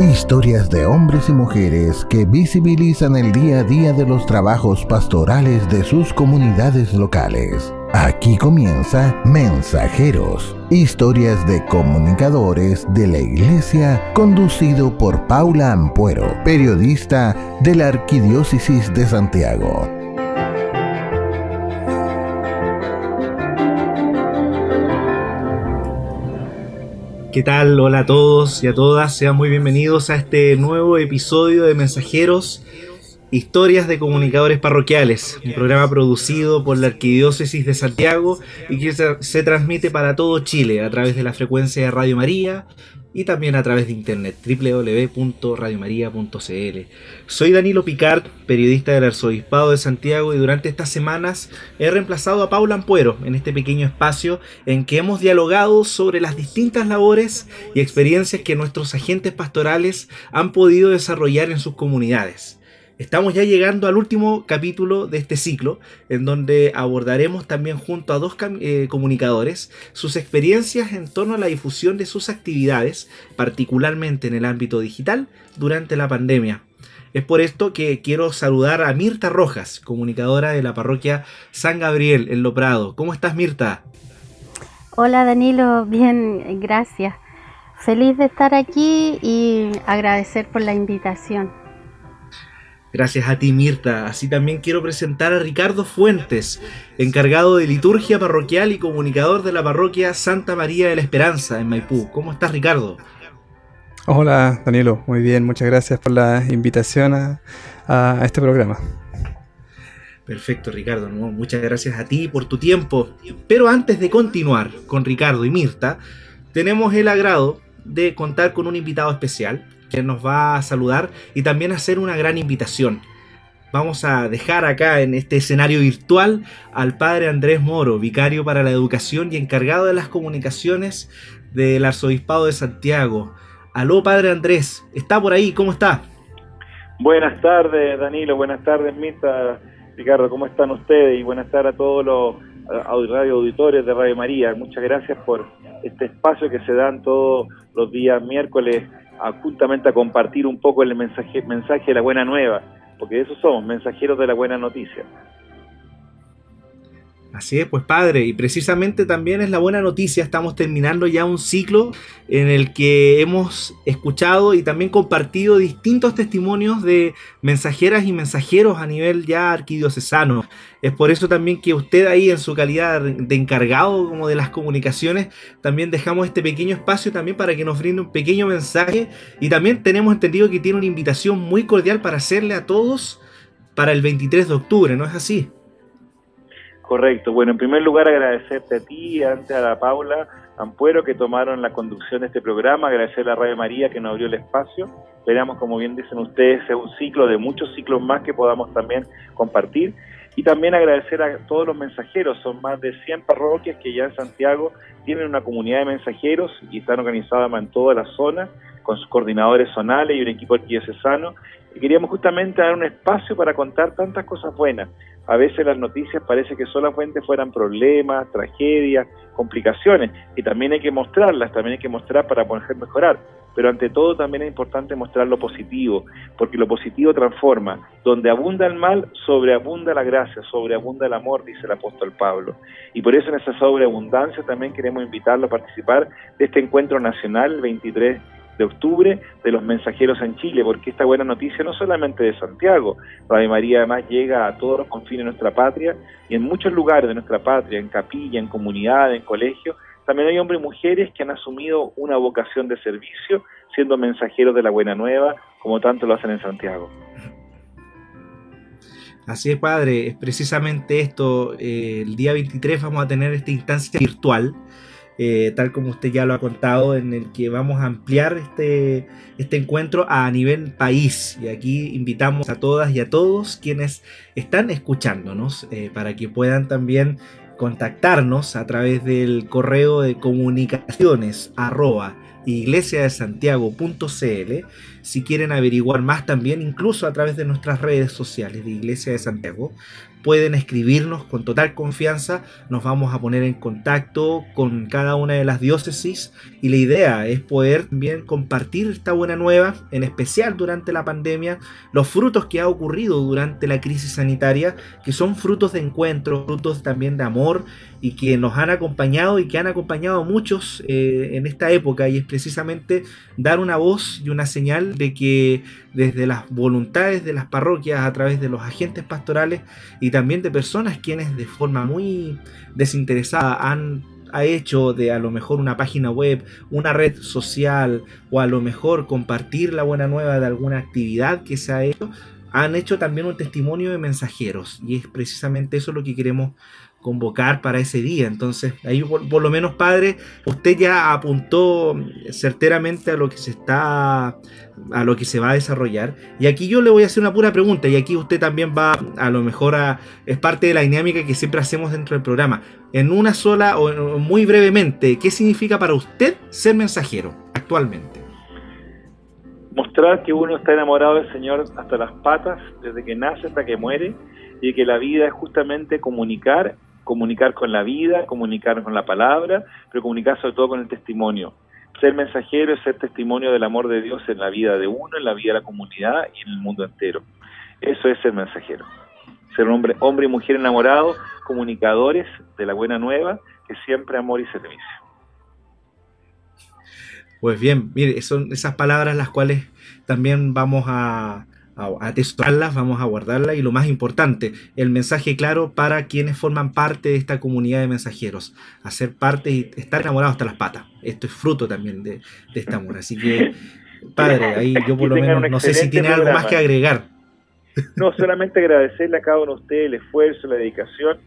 Historias de hombres y mujeres que visibilizan el día a día de los trabajos pastorales de sus comunidades locales. Aquí comienza Mensajeros, historias de comunicadores de la Iglesia, conducido por Paula Ampuero, periodista de la Arquidiócesis de Santiago. ¿Qué tal? Hola a todos y a todas, sean muy bienvenidos a este nuevo episodio de Mensajeros, Historias de Comunicadores Parroquiales, un programa producido por la Arquidiócesis de Santiago y que se, transmite para todo Chile a través de la frecuencia de Radio María y también a través de internet www.radiomaria.cl. Soy Danilo Picard, periodista del Arzobispado de Santiago y durante estas semanas he reemplazado a Paula Ampuero en este pequeño espacio en que hemos dialogado sobre las distintas labores y experiencias que nuestros agentes pastorales han podido desarrollar en sus comunidades. Estamos ya llegando al último capítulo de este ciclo, en donde abordaremos también junto a dos eh, comunicadores sus experiencias en torno a la difusión de sus actividades, particularmente en el ámbito digital, durante la pandemia. Es por esto que quiero saludar a Mirta Rojas, comunicadora de la parroquia San Gabriel en Lo Prado. ¿Cómo estás, Mirta? Hola, Danilo. Bien, gracias. Feliz de estar aquí y agradecer por la invitación. Gracias a ti, Mirta. Así también quiero presentar a Ricardo Fuentes, encargado de liturgia parroquial y comunicador de la parroquia Santa María de la Esperanza en Maipú. ¿Cómo estás, Ricardo? Hola, Danilo. Muy bien, muchas gracias por la invitación a, este programa. Perfecto, Ricardo. Muchas gracias a ti por tu tiempo. Pero antes de continuar con Ricardo y Mirta, tenemos el agrado de contar con un invitado especial que nos va a saludar y también hacer una gran invitación. Vamos a dejar acá en este escenario virtual al padre Andrés Moro, vicario para la educación y encargado de las comunicaciones del Arzobispado de Santiago. Aló, padre Andrés, ¿está por ahí? ¿Cómo está? Buenas tardes, Danilo. Buenas tardes, Mita. Ricardo, ¿cómo están ustedes? Y buenas tardes a todos los radio auditores de Radio María. Muchas gracias por este espacio que se dan todos los días miércoles justamente a compartir un poco el mensaje, mensaje de la buena nueva, porque de eso somos, mensajeros de la buena noticia. Así es, pues padre, y precisamente también es la buena noticia, estamos terminando ya un ciclo en el que hemos escuchado y también compartido distintos testimonios de mensajeras y mensajeros a nivel ya arquidiocesano. Es por eso también que usted ahí en su calidad de encargado como de las comunicaciones, también dejamos este pequeño espacio también para que nos brinde un pequeño mensaje y también tenemos entendido que tiene una invitación muy cordial para hacerle a todos para el 23 de octubre, ¿no es así? Correcto. Bueno, en primer lugar agradecerte a ti antes a la Paula Ampuero que tomaron la conducción de este programa, agradecer a la Radio María que nos abrió el espacio. Esperamos, como bien dicen ustedes, es un ciclo de muchos ciclos más que podamos también compartir. Y también agradecer a todos los mensajeros, son más de 100 parroquias que ya en Santiago tienen una comunidad de mensajeros y están organizadas en toda la zona con sus coordinadores zonales y un equipo arquidiocesano. Y queríamos justamente dar un espacio para contar tantas cosas buenas a veces las noticias parece que solamente fueran problemas, tragedias, complicaciones, y también hay que mostrarlas, también hay que mostrar para poder mejorar. Pero ante todo también es importante mostrar lo positivo, porque lo positivo transforma. Donde abunda el mal, sobreabunda la gracia, sobreabunda el amor, dice el apóstol Pablo. Y por eso en esa sobreabundancia también queremos invitarlo a participar de este encuentro nacional 23 de octubre de los mensajeros en Chile, porque esta buena noticia no solamente de Santiago, Radio María además llega a todos los confines de nuestra patria y en muchos lugares de nuestra patria, en capilla, en comunidad, en colegio, también hay hombres y mujeres que han asumido una vocación de servicio siendo mensajeros de la buena nueva, como tanto lo hacen en Santiago. Así es, padre, es precisamente esto. Eh, el día 23 vamos a tener esta instancia virtual eh, tal como usted ya lo ha contado, en el que vamos a ampliar este, este encuentro a nivel país. Y aquí invitamos a todas y a todos quienes están escuchándonos eh, para que puedan también contactarnos a través del correo de comunicaciones arroba iglesiadesantiago.cl. Si quieren averiguar más también, incluso a través de nuestras redes sociales de Iglesia de Santiago, pueden escribirnos con total confianza, nos vamos a poner en contacto con cada una de las diócesis y la idea es poder también compartir esta buena nueva, en especial durante la pandemia, los frutos que ha ocurrido durante la crisis sanitaria, que son frutos de encuentro, frutos también de amor y que nos han acompañado y que han acompañado a muchos eh, en esta época y es precisamente dar una voz y una señal de que desde las voluntades de las parroquias a través de los agentes pastorales y también de personas quienes de forma muy desinteresada han ha hecho de a lo mejor una página web, una red social o a lo mejor compartir la buena nueva de alguna actividad que se ha hecho, han hecho también un testimonio de mensajeros. Y es precisamente eso lo que queremos convocar para ese día. Entonces, ahí por, lo menos, padre, usted ya apuntó certeramente a lo que se está, a lo que se va a desarrollar. Y aquí yo le voy a hacer una pura pregunta, y aquí usted también va, a lo mejor, a, es parte de la dinámica que siempre hacemos dentro del programa. En una sola o muy brevemente, ¿qué significa para usted ser mensajero actualmente? Mostrar que uno está enamorado del Señor hasta las patas, desde que nace hasta que muere, y que la vida es justamente comunicar comunicar con la vida, comunicar con la palabra, pero comunicar sobre todo con el testimonio. Ser mensajero es ser testimonio del amor de Dios en la vida de uno, en la vida de la comunidad y en el mundo entero. Eso es ser mensajero. Ser hombre, hombre y mujer enamorados, comunicadores de la buena nueva, que siempre amor y servicio. Pues bien, mire, son esas palabras las cuales también vamos a, a atesorarlas, vamos a guardarlas y lo más importante, el mensaje claro para quienes forman parte de esta comunidad de mensajeros, hacer parte y estar enamorados hasta las patas. Esto es fruto también de, este amor. Así que, padre, ahí yo por lo menos no sé si tiene algo más que agregar. No, solamente agradecerle a cada uno de ustedes el esfuerzo, la dedicación,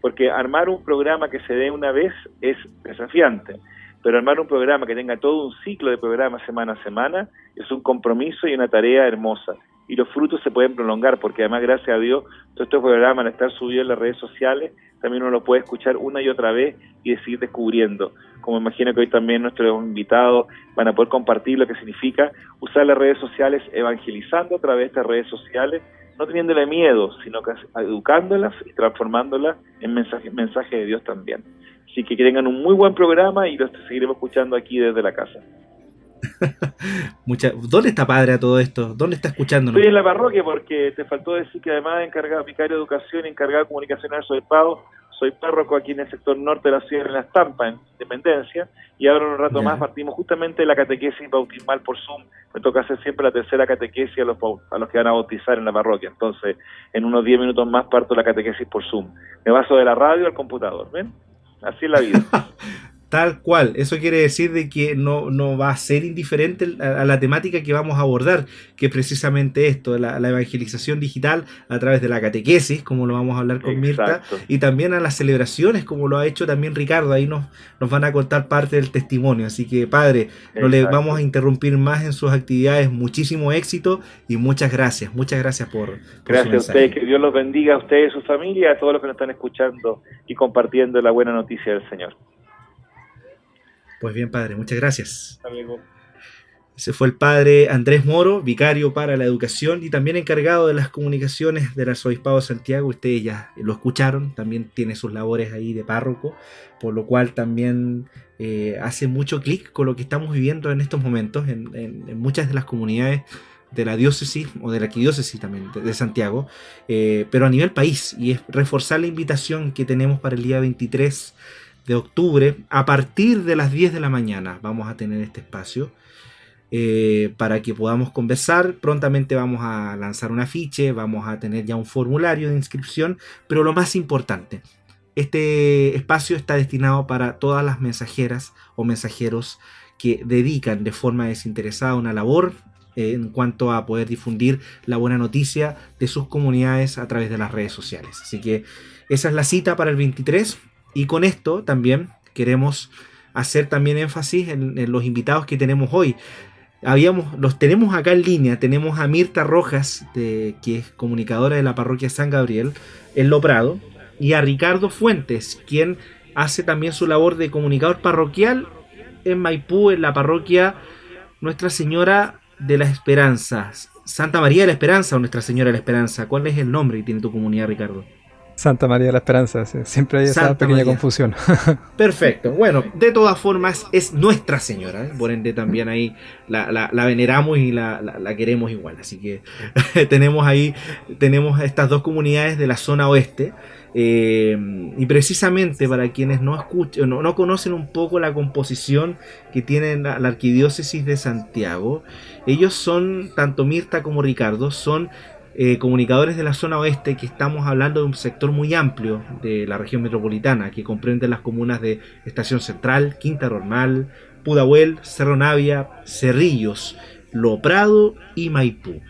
porque armar un programa que se dé una vez es desafiante pero armar un programa que tenga todo un ciclo de programas semana a semana es un compromiso y una tarea hermosa y los frutos se pueden prolongar, porque además, gracias a Dios, todos estos programas al estar subidos en las redes sociales, también uno lo puede escuchar una y otra vez y seguir descubriendo. Como imagino que hoy también nuestros invitados van a poder compartir lo que significa usar las redes sociales, evangelizando a través de estas redes sociales, no teniéndole miedo, sino que educándolas y transformándolas en mensaje, mensaje de Dios también. Así que que tengan un muy buen programa y los seguiremos escuchando aquí desde la casa. Mucha... ¿Dónde está padre a todo esto? ¿Dónde está escuchándonos? Estoy en la parroquia porque te faltó decir que además encargado vicario de educación, encargado de comunicación soy Pau, soy párroco aquí en el sector norte de la ciudad de La Estampa, en Independencia, y ahora en un rato más partimos justamente de la catequesis bautismal por Zoom. Me toca hacer siempre la tercera catequesis a los, a los que van a bautizar en la parroquia. Entonces, en unos 10 minutos más parto la catequesis por Zoom. Me paso de la radio al computador, ¿ven? Así es la vida. Tal cual, eso quiere decir de que no, no va a ser indiferente a, la temática que vamos a abordar, que es precisamente esto, la, evangelización digital a través de la catequesis, como lo vamos a hablar con Mirta, y también a las celebraciones, como lo ha hecho también Ricardo, ahí nos, nos van a contar parte del testimonio, así que padre, no le vamos a interrumpir más en sus actividades, muchísimo éxito y muchas gracias, muchas gracias por... gracias a ustedes, que Dios los bendiga a ustedes, su familia, a todos los que nos están escuchando y compartiendo la buena noticia del Señor. Pues bien, padre, muchas gracias. Amigo. Ese fue el padre Andrés Moro, vicario para la educación y también encargado de las comunicaciones del arzobispado de Santiago. Ustedes ya lo escucharon, también tiene sus labores ahí de párroco, por lo cual también eh, hace mucho clic con lo que estamos viviendo en estos momentos en, muchas de las comunidades de la diócesis o de la arquidiócesis también de, Santiago, eh, pero a nivel país, y es reforzar la invitación que tenemos para el día 23 de octubre, a partir de las 10 de la mañana vamos a tener este espacio eh, para que podamos conversar. Prontamente vamos a lanzar un afiche, vamos a tener ya un formulario de inscripción, pero lo más importante, este espacio está destinado para todas las mensajeras o mensajeros que dedican de forma desinteresada una labor eh, en cuanto a poder difundir la buena noticia de sus comunidades a través de las redes sociales. Así que esa es la cita para el 23. Y con esto también queremos hacer también énfasis en, los invitados que tenemos hoy. Habíamos, los tenemos acá en línea, tenemos a Mirta Rojas, de, que es comunicadora de la parroquia San Gabriel, en Loprado, y a Ricardo Fuentes, quien hace también su labor de comunicador parroquial en Maipú, en la parroquia Nuestra Señora de las Esperanzas. Santa María de la Esperanza o Nuestra Señora de la Esperanza. ¿Cuál es el nombre que tiene tu comunidad, Ricardo? Santa María de la Esperanza, siempre hay esa pequeña confusión. Perfecto. Bueno, de todas formas es Nuestra Señora, ¿eh? por ende también ahí la, veneramos y la, queremos igual. Así que tenemos ahí, tenemos estas dos comunidades de la zona oeste. Eh, y precisamente para quienes no escuchan, no, no, conocen un poco la composición que tiene la, la, arquidiócesis de Santiago, ellos son, tanto Mirta como Ricardo, son eh, comunicadores de la zona oeste que estamos hablando de un sector muy amplio de la región metropolitana que comprende las comunas de Estación Central, Quinta Normal, Pudahuel, Cerro Navia, Cerrillos, Lo Prado y Maipú.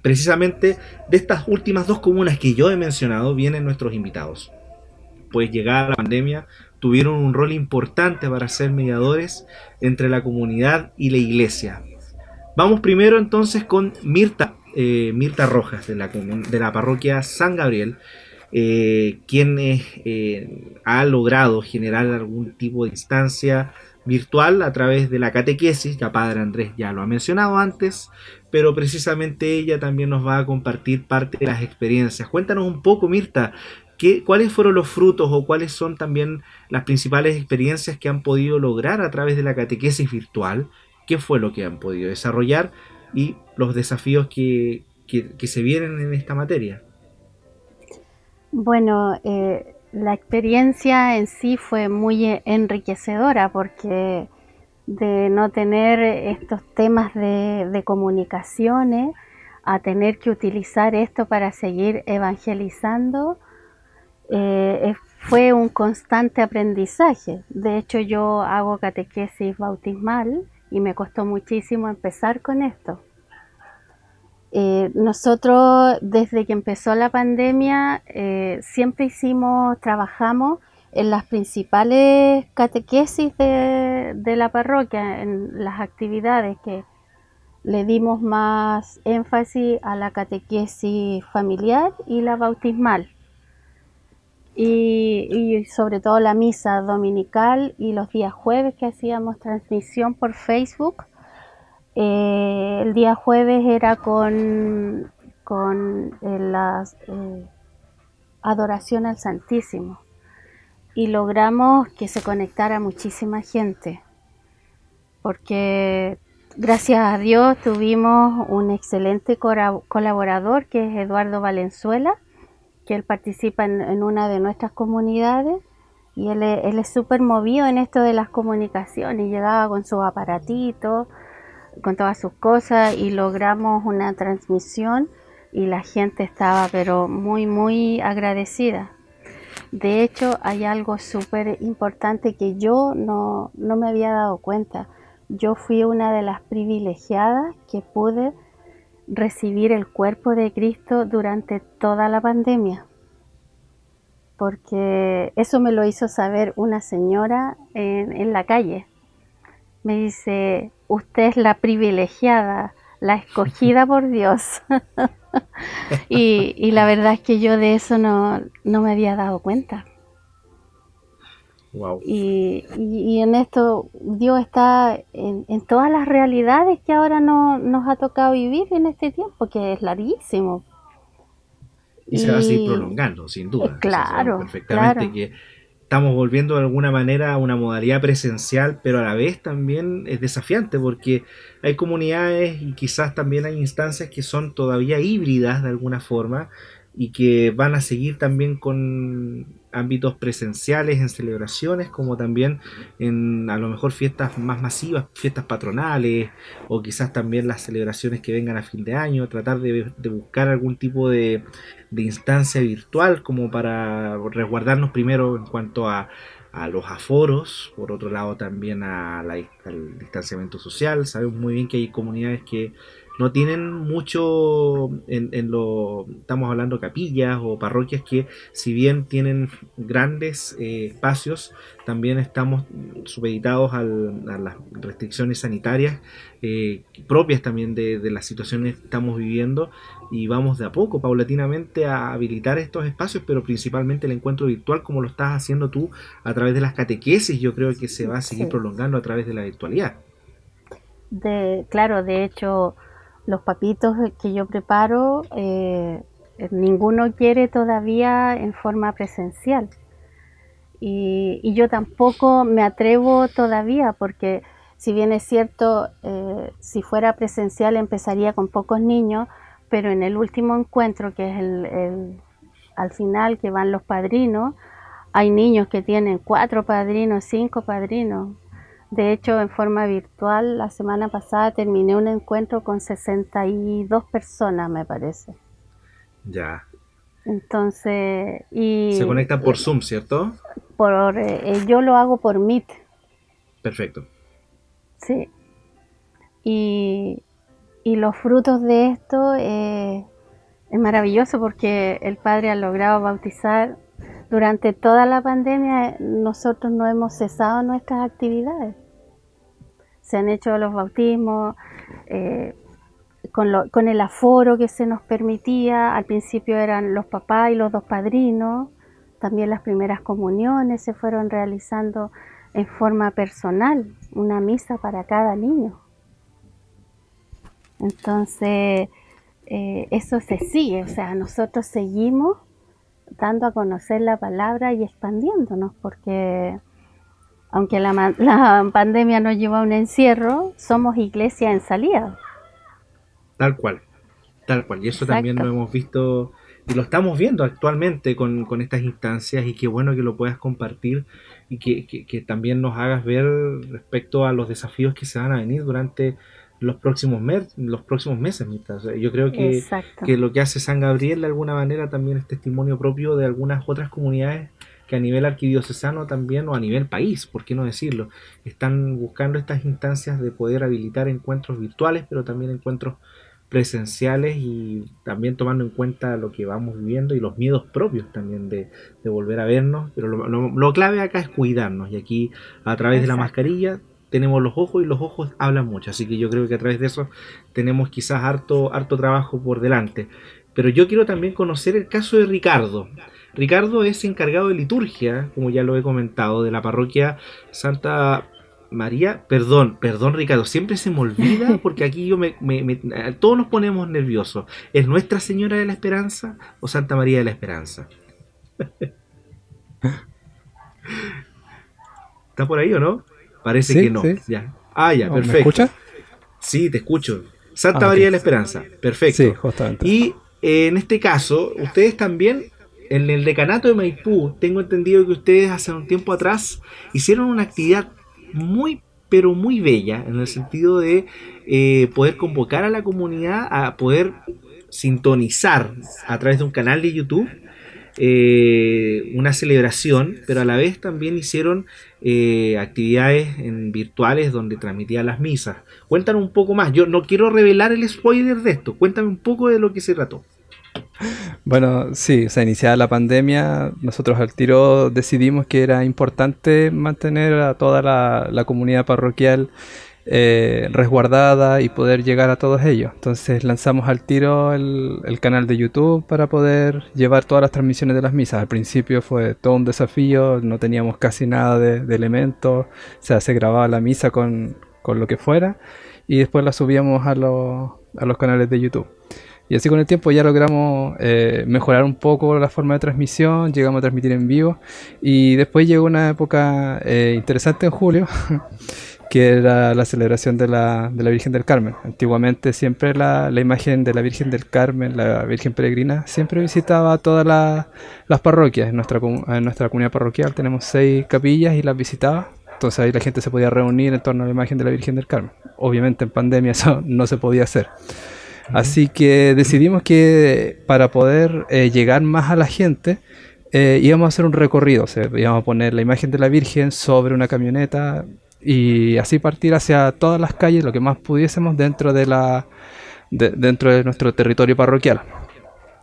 Precisamente de estas últimas dos comunas que yo he mencionado vienen nuestros invitados. Pues llegada la pandemia tuvieron un rol importante para ser mediadores entre la comunidad y la iglesia. Vamos primero entonces con Mirta eh, Mirta Rojas, de la, de la parroquia San Gabriel, eh, quien eh, ha logrado generar algún tipo de instancia virtual a través de la catequesis, ya Padre Andrés ya lo ha mencionado antes, pero precisamente ella también nos va a compartir parte de las experiencias. Cuéntanos un poco, Mirta, ¿qué, ¿cuáles fueron los frutos o cuáles son también las principales experiencias que han podido lograr a través de la catequesis virtual? ¿Qué fue lo que han podido desarrollar? y los desafíos que, se vienen en esta materia. Bueno, eh, la experiencia en sí fue muy enriquecedora porque de no tener estos temas de, comunicaciones a tener que utilizar esto para seguir evangelizando, eh, fue un constante aprendizaje. De hecho, yo hago catequesis bautismal y me costó muchísimo empezar con esto. Eh, nosotros desde que empezó la pandemia eh, siempre hicimos, trabajamos en las principales catequesis de, de, la parroquia, en las actividades que le dimos más énfasis a la catequesis familiar y la bautismal y, sobre todo la misa dominical y los días jueves que hacíamos transmisión por Facebook. Eh, el día jueves era con, con eh, la eh, adoración al Santísimo y logramos que se conectara muchísima gente porque gracias a Dios tuvimos un excelente colaborador que es Eduardo Valenzuela que él participa en, una de nuestras comunidades y él, es súper movido en esto de las comunicaciones, llegaba con sus aparatitos, con todas sus cosas y logramos una transmisión y la gente estaba pero muy muy agradecida. De hecho hay algo súper importante que yo no, no me había dado cuenta. Yo fui una de las privilegiadas que pude recibir el cuerpo de Cristo durante toda la pandemia, porque eso me lo hizo saber una señora en, la calle. Me dice, usted es la privilegiada, la escogida por Dios. y, la verdad es que yo de eso no, no me había dado cuenta. Y, en esto Dios está en, todas las realidades que ahora no, nos ha tocado vivir en este tiempo, que es larguísimo. Y, se va a seguir prolongando, sin duda. Claro. perfectamente que estamos volviendo de alguna manera a una modalidad presencial, pero a la vez también es desafiante porque hay comunidades y quizás también hay instancias que son todavía híbridas de alguna forma y que van a seguir también con ámbitos presenciales en celebraciones como también en a lo mejor fiestas más masivas, fiestas patronales o quizás también las celebraciones que vengan a fin de año, tratar de, buscar algún tipo de, instancia virtual como para resguardarnos primero en cuanto a, a los aforos, por otro lado también a al distanciamiento social. Sabemos muy bien que hay comunidades que no tienen mucho en, lo estamos hablando capillas o parroquias que si bien tienen grandes eh, espacios también estamos supeditados a las restricciones sanitarias eh, propias también de, de, las situaciones que estamos viviendo y vamos de a poco paulatinamente a habilitar estos espacios pero principalmente el encuentro virtual como lo estás haciendo tú a través de las catequesis yo creo que se va a seguir prolongando a través de la virtualidad. De claro de hecho los papitos que yo preparo, eh, ninguno quiere todavía en forma presencial. Y, yo tampoco me atrevo todavía porque si bien es cierto, eh, si fuera presencial empezaría con pocos niños, pero en el último encuentro, que es el, al final que van los padrinos, hay niños que tienen cuatro padrinos, cinco padrinos, de hecho, en forma virtual, la semana pasada terminé un encuentro con 62 personas, me parece. Ya. Entonces, y... Se conectan por Zoom, ¿cierto? Por, eh, yo lo hago por Meet. Perfecto. Sí. Y, y los frutos de esto eh, es maravilloso porque el Padre ha logrado bautizar durante toda la pandemia nosotros no hemos cesado nuestras actividades. Se han hecho los bautismos eh, con, el aforo que se nos permitía. Al principio eran los papás y los dos padrinos. También las primeras comuniones se fueron realizando en forma personal, una misa para cada niño. Entonces, eh, eso se sigue, o sea, nosotros seguimos dando a conocer la palabra y expandiéndonos, porque aunque la, la pandemia nos lleva a un encierro, somos iglesia en salida. Tal cual, tal cual. Y eso también lo hemos visto y lo estamos viendo actualmente con, con, estas instancias y qué bueno que lo puedas compartir y que, que, también nos hagas ver respecto a los desafíos que se van a venir durante los próximos, los próximos meses. yo creo que, que, lo que hace San Gabriel de alguna manera también es testimonio propio de algunas otras comunidades que a nivel arquidiocesano también o a nivel país, por qué no decirlo, están buscando estas instancias de poder habilitar encuentros virtuales, pero también encuentros presenciales y también tomando en cuenta lo que vamos viviendo y los miedos propios también de, volver a vernos, pero lo, clave acá es cuidarnos y aquí a través de la mascarilla tenemos los ojos y los ojos hablan mucho. Así que yo creo que a través de eso tenemos quizás harto, harto trabajo por delante. Pero yo quiero también conocer el caso de Ricardo. Ricardo es encargado de liturgia, como ya lo he comentado, de la parroquia Santa María. Perdón, perdón Ricardo, siempre se me olvida porque aquí yo me, todos nos ponemos nerviosos. ¿Es Nuestra Señora de la Esperanza o Santa María de la Esperanza? ¿Está por ahí o no? Parece que no. Ya. Ah, ya, perfecto. ¿Me escuchas? Sí, te escucho. Santa ah, María de la Esperanza. Perfecto. Sí, justamente. Y eh, en este caso, ustedes también, en el decanato de Maipú, tengo entendido que ustedes hace un tiempo atrás hicieron una actividad muy, pero muy bella, en el sentido de eh, poder convocar a la comunidad a poder sintonizar a través de un canal de YouTube eh, una celebración, pero a la vez también hicieron eh, actividades en virtuales donde transmitían las misas. Cuéntanos un poco más. Yo no quiero revelar el spoiler de esto. Cuéntame un poco de lo que se trató. Bueno, sí, o sea, iniciada la pandemia, nosotros al tiro decidimos que era importante mantener a toda la comunidad parroquial eh, resguardada y poder llegar a todos ellos. Entonces lanzamos al tiro el, canal de YouTube para poder llevar todas las transmisiones de las misas. Al principio fue todo un desafío, no teníamos casi nada de, elementos, o sea, se grababa la misa con, lo que fuera y después la subíamos a, a los canales de YouTube. Y así con el tiempo ya logramos eh, mejorar un poco la forma de transmisión, llegamos a transmitir en vivo y después llegó una época eh, interesante en julio que era la celebración de la, de la Virgen del Carmen. Antiguamente siempre la, la, imagen de la Virgen del Carmen, la Virgen Peregrina, siempre visitaba todas las parroquias. En nuestra, en nuestra comunidad parroquial tenemos seis capillas y las visitaba. Entonces ahí la gente se podía reunir en torno a la imagen de la Virgen del Carmen. Obviamente en pandemia eso no se podía hacer. Así que decidimos que para poder eh, llegar más a la gente, eh, íbamos a hacer un recorrido. O sea, íbamos a poner la imagen de la Virgen sobre una camioneta y así partir hacia todas las calles lo que más pudiésemos dentro de la, dentro de nuestro territorio parroquial.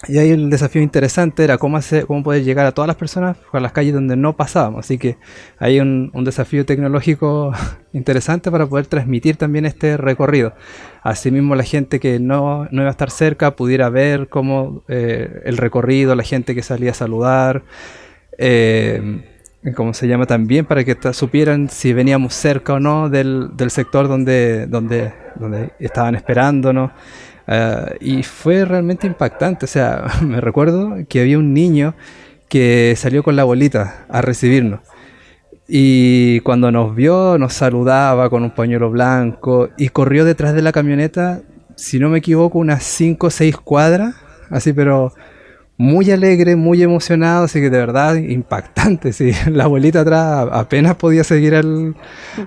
Y ahí el desafío interesante era cómo, hacer, cómo poder llegar a todas las personas a las calles donde no pasábamos. Así que hay un, un, desafío tecnológico interesante para poder transmitir también este recorrido. Asimismo, la gente que no, no iba a estar cerca pudiera ver cómo eh, el recorrido, la gente que salía a saludar. Eh, como se llama también, para que supieran si veníamos cerca o no del, del sector donde, donde, donde estaban esperándonos. Uh, y fue realmente impactante. O sea, me recuerdo que había un niño que salió con la bolita a recibirnos. Y cuando nos vio, nos saludaba con un pañuelo blanco y corrió detrás de la camioneta, si no me equivoco, unas 5 o 6 cuadras. Así, pero muy alegre, muy emocionado, así que de verdad impactante. Sí. La abuelita atrás apenas podía seguir al,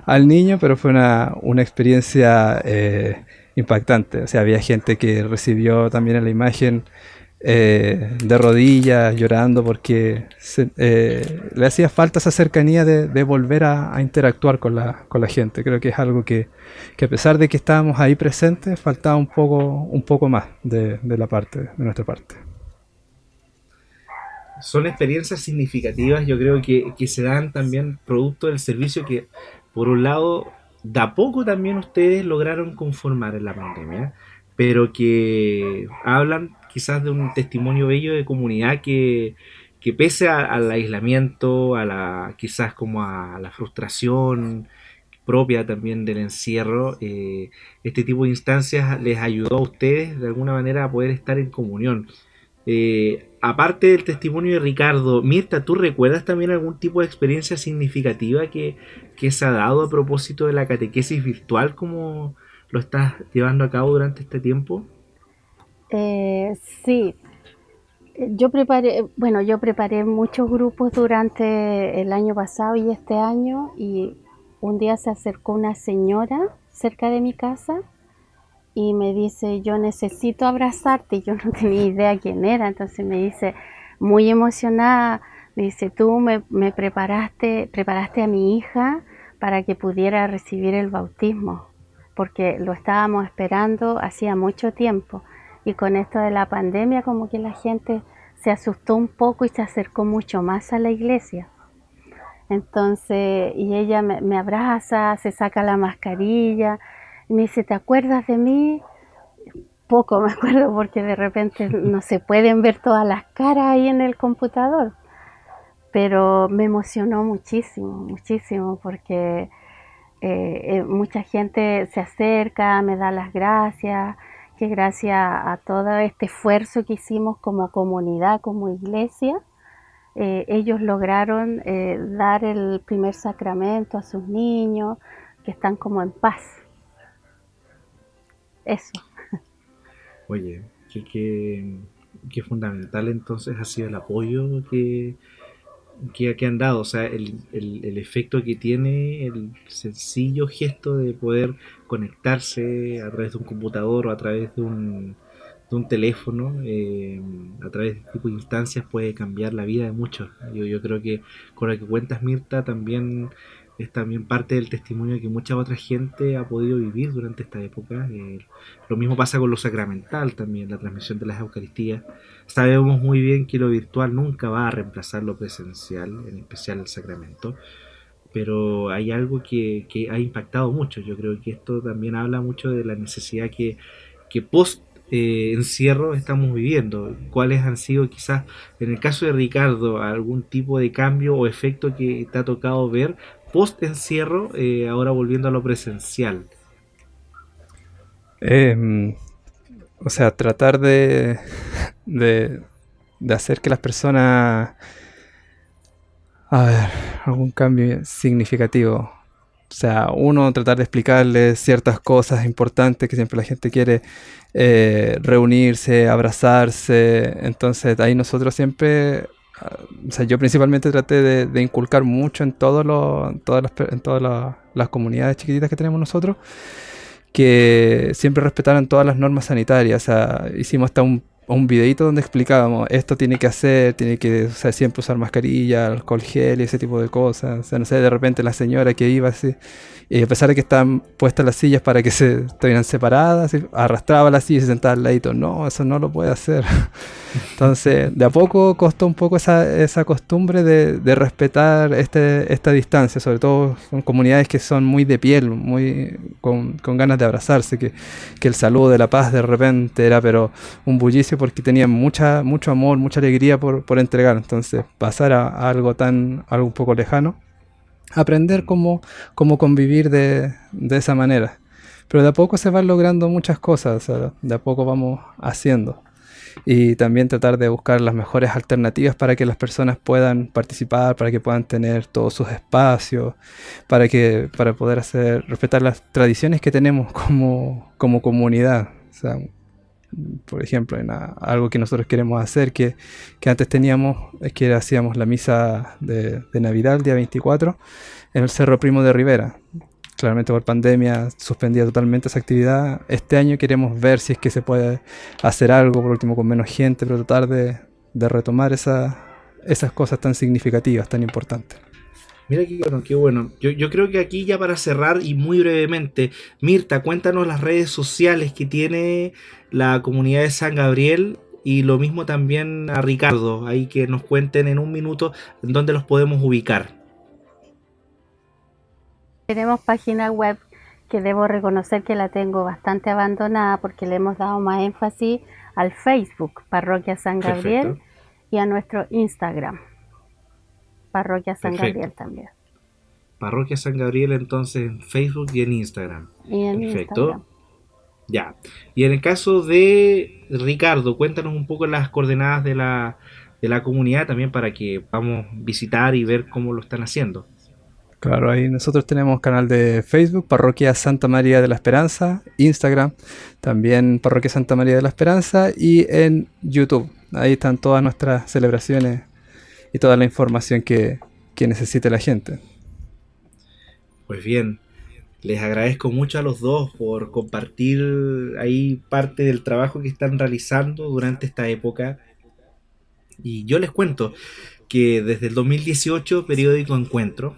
al niño, pero fue una, una experiencia eh, impactante. O sea, había gente que recibió también la imagen eh, de rodillas, llorando porque eh, le hacía falta esa cercanía de, volver a, interactuar con la, con la, gente. Creo que es algo que, que, a pesar de que estábamos ahí presentes, faltaba un poco, un poco más de, de la parte, de nuestra parte son experiencias significativas, yo creo que, que, se dan también producto del servicio que, por un lado, da poco también ustedes lograron conformar en la pandemia, pero que hablan quizás de un testimonio bello de comunidad que, que pese al aislamiento, a la quizás como a la frustración propia también del encierro, eh, este tipo de instancias les ayudó a ustedes de alguna manera a poder estar en comunión. Eh, aparte del testimonio de Ricardo, Mirta, ¿tú recuerdas también algún tipo de experiencia significativa que, se ha dado a propósito de la catequesis virtual como lo estás llevando a cabo durante este tiempo? Eh, sí, yo preparé, bueno, yo preparé muchos grupos durante el año pasado y este año y un día se acercó una señora cerca de mi casa y me dice, yo necesito abrazarte, yo no tenía idea quién era, entonces me dice, muy emocionada, me dice, tú me, preparaste, preparaste a mi hija para que pudiera recibir el bautismo, porque lo estábamos esperando hacía mucho tiempo, y con esto de la pandemia como que la gente se asustó un poco y se acercó mucho más a la iglesia. Entonces, y ella me, me abraza, se saca la mascarilla, me dice, ¿te acuerdas de mí? Poco me acuerdo porque de repente no se pueden ver todas las caras ahí en el computador. Pero me emocionó muchísimo, muchísimo, porque eh, eh, mucha gente se acerca, me da las gracias, que gracias a todo este esfuerzo que hicimos como comunidad, como iglesia, eh, ellos lograron dar el primer sacramento a sus niños, que están como en paz. Eso. Oye, qué, fundamental entonces ha sido el apoyo que, que, han dado, o sea, el, el, efecto que tiene el sencillo gesto de poder conectarse a través de un computador o a través de un, de un teléfono, eh, a través de este tipo de instancias puede cambiar la vida de muchos. Yo, yo creo que con lo que cuentas, Mirta, también es también parte del testimonio que mucha otra gente ha podido vivir durante esta época. Eh, lo mismo pasa con lo sacramental también, la transmisión de las Eucaristías. Sabemos muy bien que lo virtual nunca va a reemplazar lo presencial, en especial el sacramento, pero hay algo que, que ha impactado mucho. Yo creo que esto también habla mucho de la necesidad que, que post eh, encierro estamos viviendo, cuáles han sido quizás, en el caso de Ricardo, algún tipo de cambio o efecto que te ha tocado ver post encierro, eh, ahora volviendo a lo presencial? Em, o sea, tratar de, de, hacer que las personas... A ver, algún cambio significativo. O sea, uno tratar de explicarles ciertas cosas importantes que siempre la gente quiere eh, reunirse, abrazarse. Entonces ahí nosotros siempre o sea, yo principalmente traté de, inculcar mucho en, todas, las, en todas las, comunidades chiquititas que tenemos nosotros, que siempre respetaran todas las normas sanitarias. O sea, hicimos hasta un, un videito donde explicábamos esto tiene que hacer, tiene que siempre usar mascarilla, alcohol gel y ese tipo de cosas. O sea, no sé, de repente la señora que iba así, y a pesar de que estaban puestas las sillas para que se estuvieran separadas, arrastraba las sillas y se sentaba al ladito. No, eso no lo puede hacer. Entonces, de a poco costó un poco esa, esa costumbre de, de respetar este, esta distancia, sobre todo con comunidades que son muy de piel, muy con, con ganas de abrazarse, que, que, el saludo de la paz de repente era pero un bullicio porque tenían mucha, mucho amor, mucha alegría por, por entregar. Entonces, pasar a, a algo tan, algo un poco lejano aprender cómo, cómo convivir de, de, esa manera. Pero de a poco se van logrando muchas cosas, de a poco vamos haciendo. Y también tratar de buscar las mejores alternativas para que las personas puedan participar, para que puedan tener todos sus espacios, para, que, para poder hacer, respetar las tradiciones que tenemos como, como comunidad. O sea, por ejemplo, en algo que nosotros queremos hacer, que, que, antes teníamos, es que hacíamos la misa de, Navidad el día 24 en el Cerro Primo de Rivera. Claramente por pandemia suspendía totalmente esa actividad. Este año queremos ver si es que se puede hacer algo, por último con menos gente, pero tratar de, de retomar esa, esas cosas tan significativas, tan importantes. Mira qué bueno, qué bueno. Yo, yo, creo que aquí ya para cerrar y muy brevemente, Mirta, cuéntanos las redes sociales que tiene la comunidad de San Gabriel y lo mismo también a Ricardo, ahí que nos cuenten en un minuto dónde los podemos ubicar. Tenemos página web que debo reconocer que la tengo bastante abandonada porque le hemos dado más énfasis al Facebook, Parroquia San Gabriel, Perfecto. y a nuestro Instagram. Parroquia San Perfecto. Gabriel también. Parroquia San Gabriel entonces en Facebook y en Instagram. Y en Perfecto. Instagram. Ya. Y en el caso de Ricardo, cuéntanos un poco las coordenadas de la, de la comunidad también para que vamos a visitar y ver cómo lo están haciendo. Claro, ahí nosotros tenemos canal de Facebook, Parroquia Santa María de la Esperanza, Instagram, también Parroquia Santa María de la Esperanza y en YouTube. Ahí están todas nuestras celebraciones y toda la información que, que necesite la gente. Pues bien, les agradezco mucho a los dos por compartir ahí parte del trabajo que están realizando durante esta época. Y yo les cuento que desde el 2018 Periódico Encuentro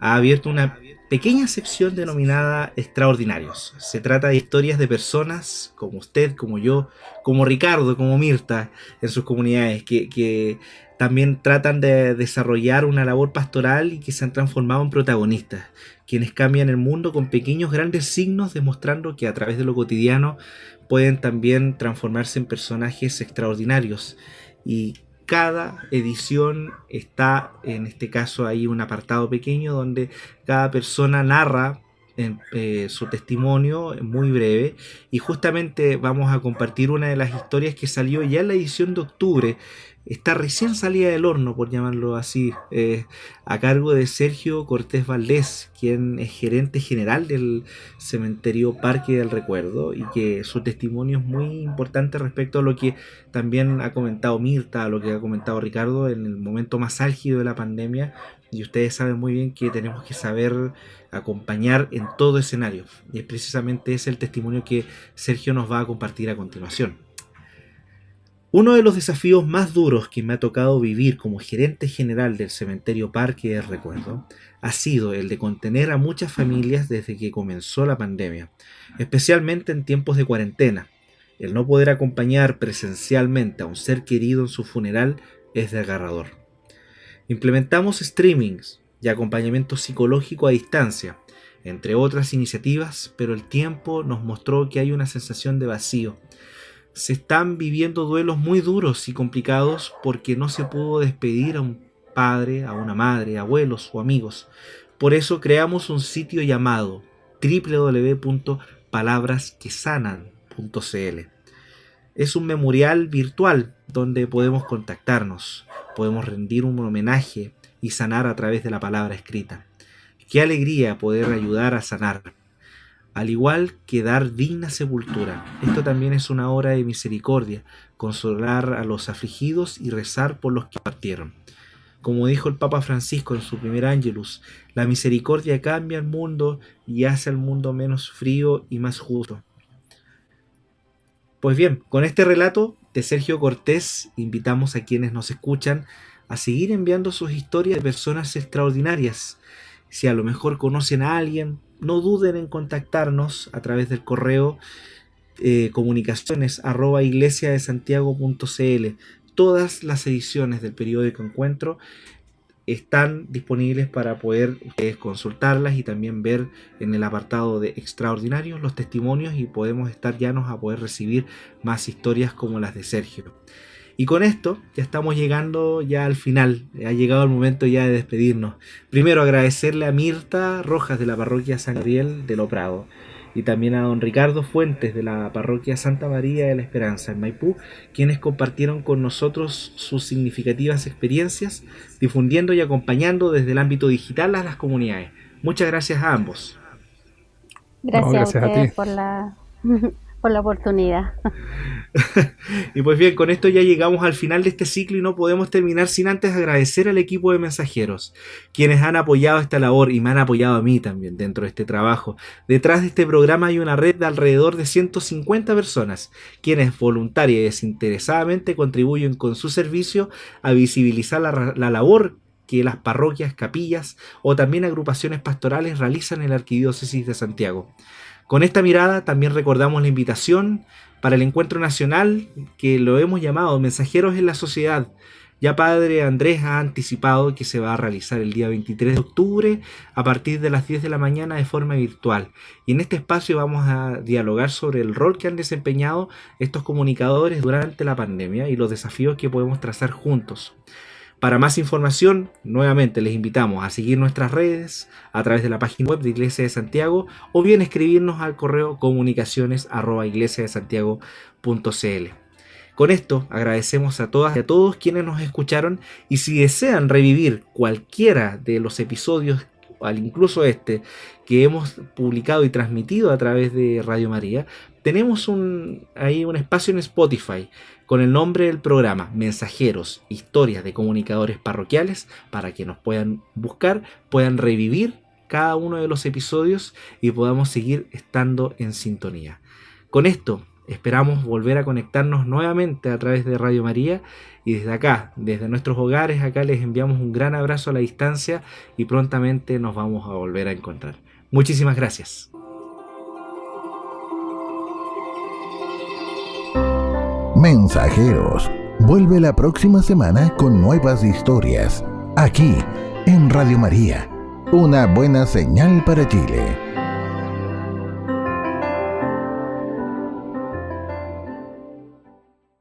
ha abierto una pequeña sección denominada Extraordinarios. Se trata de historias de personas como usted, como yo, como Ricardo, como Mirta, en sus comunidades, que, que también tratan de desarrollar una labor pastoral y que se han transformado en protagonistas, quienes cambian el mundo con pequeños grandes signos demostrando que a través de lo cotidiano pueden también transformarse en personajes extraordinarios. Y cada edición está, en este caso, ahí un apartado pequeño donde cada persona narra en, eh, su testimonio muy breve y justamente vamos a compartir una de las historias que salió ya en la edición de octubre está recién salida del horno, por llamarlo así, eh, a cargo de Sergio Cortés Valdés, quien es gerente general del cementerio Parque del Recuerdo y que su testimonio es muy importante respecto a lo que también ha comentado Mirta, a lo que ha comentado Ricardo en el momento más álgido de la pandemia. Y ustedes saben muy bien que tenemos que saber acompañar en todo escenario. Y es precisamente ese el testimonio que Sergio nos va a compartir a continuación. Uno de los desafíos más duros que me ha tocado vivir como gerente general del cementerio Parque de Recuerdo ha sido el de contener a muchas familias desde que comenzó la pandemia, especialmente en tiempos de cuarentena. El no poder acompañar presencialmente a un ser querido en su funeral es desgarrador. Implementamos streamings y acompañamiento psicológico a distancia, entre otras iniciativas, pero el tiempo nos mostró que hay una sensación de vacío se están viviendo duelos muy duros y complicados porque no se pudo despedir a un padre, a una madre, abuelos o amigos. Por eso creamos un sitio llamado www.palabrasquesanan.cl. Es un memorial virtual donde podemos contactarnos, podemos rendir un homenaje y sanar a través de la palabra escrita. Qué alegría poder ayudar a sanar al igual que dar digna sepultura. Esto también es una obra de misericordia, consolar a los afligidos y rezar por los que partieron. Como dijo el Papa Francisco en su primer Angelus, la misericordia cambia el mundo y hace al mundo menos frío y más justo. Pues bien, con este relato de Sergio Cortés, invitamos a quienes nos escuchan a seguir enviando sus historias de personas extraordinarias. Si a lo mejor conocen a alguien, no duden en contactarnos a través del correo eh, comunicaciones iglesia de. Todas las ediciones del periódico Encuentro están disponibles para poder ustedes consultarlas y también ver en el apartado de extraordinarios los testimonios y podemos estar llanos a poder recibir más historias como las de Sergio. Y con esto ya estamos llegando ya al final, ha llegado el momento ya de despedirnos. Primero agradecerle a Mirta Rojas de la parroquia San Gabriel de Loprado y también a don Ricardo Fuentes de la parroquia Santa María de la Esperanza en Maipú, quienes compartieron con nosotros sus significativas experiencias, difundiendo y acompañando desde el ámbito digital a las comunidades. Muchas gracias a ambos. Gracias, a, ti. por la por la oportunidad. y pues bien, con esto ya llegamos al final de este ciclo y no podemos terminar sin antes agradecer al equipo de mensajeros, quienes han apoyado esta labor y me han apoyado a mí también dentro de este trabajo. Detrás de este programa hay una red de alrededor de 150 personas, quienes voluntaria y desinteresadamente contribuyen con su servicio a visibilizar la, la labor que las parroquias, capillas o también agrupaciones pastorales realizan en la Arquidiócesis de Santiago. Con esta mirada también recordamos la invitación para el encuentro nacional que lo hemos llamado Mensajeros en la Sociedad. Ya Padre Andrés ha anticipado que se va a realizar el día 23 de octubre a partir de las 10 de la mañana de forma virtual. Y en este espacio vamos a dialogar sobre el rol que han desempeñado estos comunicadores durante la pandemia y los desafíos que podemos trazar juntos. Para más información, nuevamente les invitamos a seguir nuestras redes a través de la página web de Iglesia de Santiago o bien escribirnos al correo comunicaciones. Con esto agradecemos a todas y a todos quienes nos escucharon y si desean revivir cualquiera de los episodios, al incluso este, que hemos publicado y transmitido a través de Radio María, tenemos ahí un espacio en Spotify con el nombre del programa Mensajeros, historias de comunicadores parroquiales, para que nos puedan buscar, puedan revivir cada uno de los episodios y podamos seguir estando en sintonía. Con esto esperamos volver a conectarnos nuevamente a través de Radio María y desde acá, desde nuestros hogares, acá les enviamos un gran abrazo a la distancia y prontamente nos vamos a volver a encontrar. Muchísimas gracias. Mensajeros. Vuelve la próxima semana con nuevas historias. Aquí, en Radio María. Una buena señal para Chile.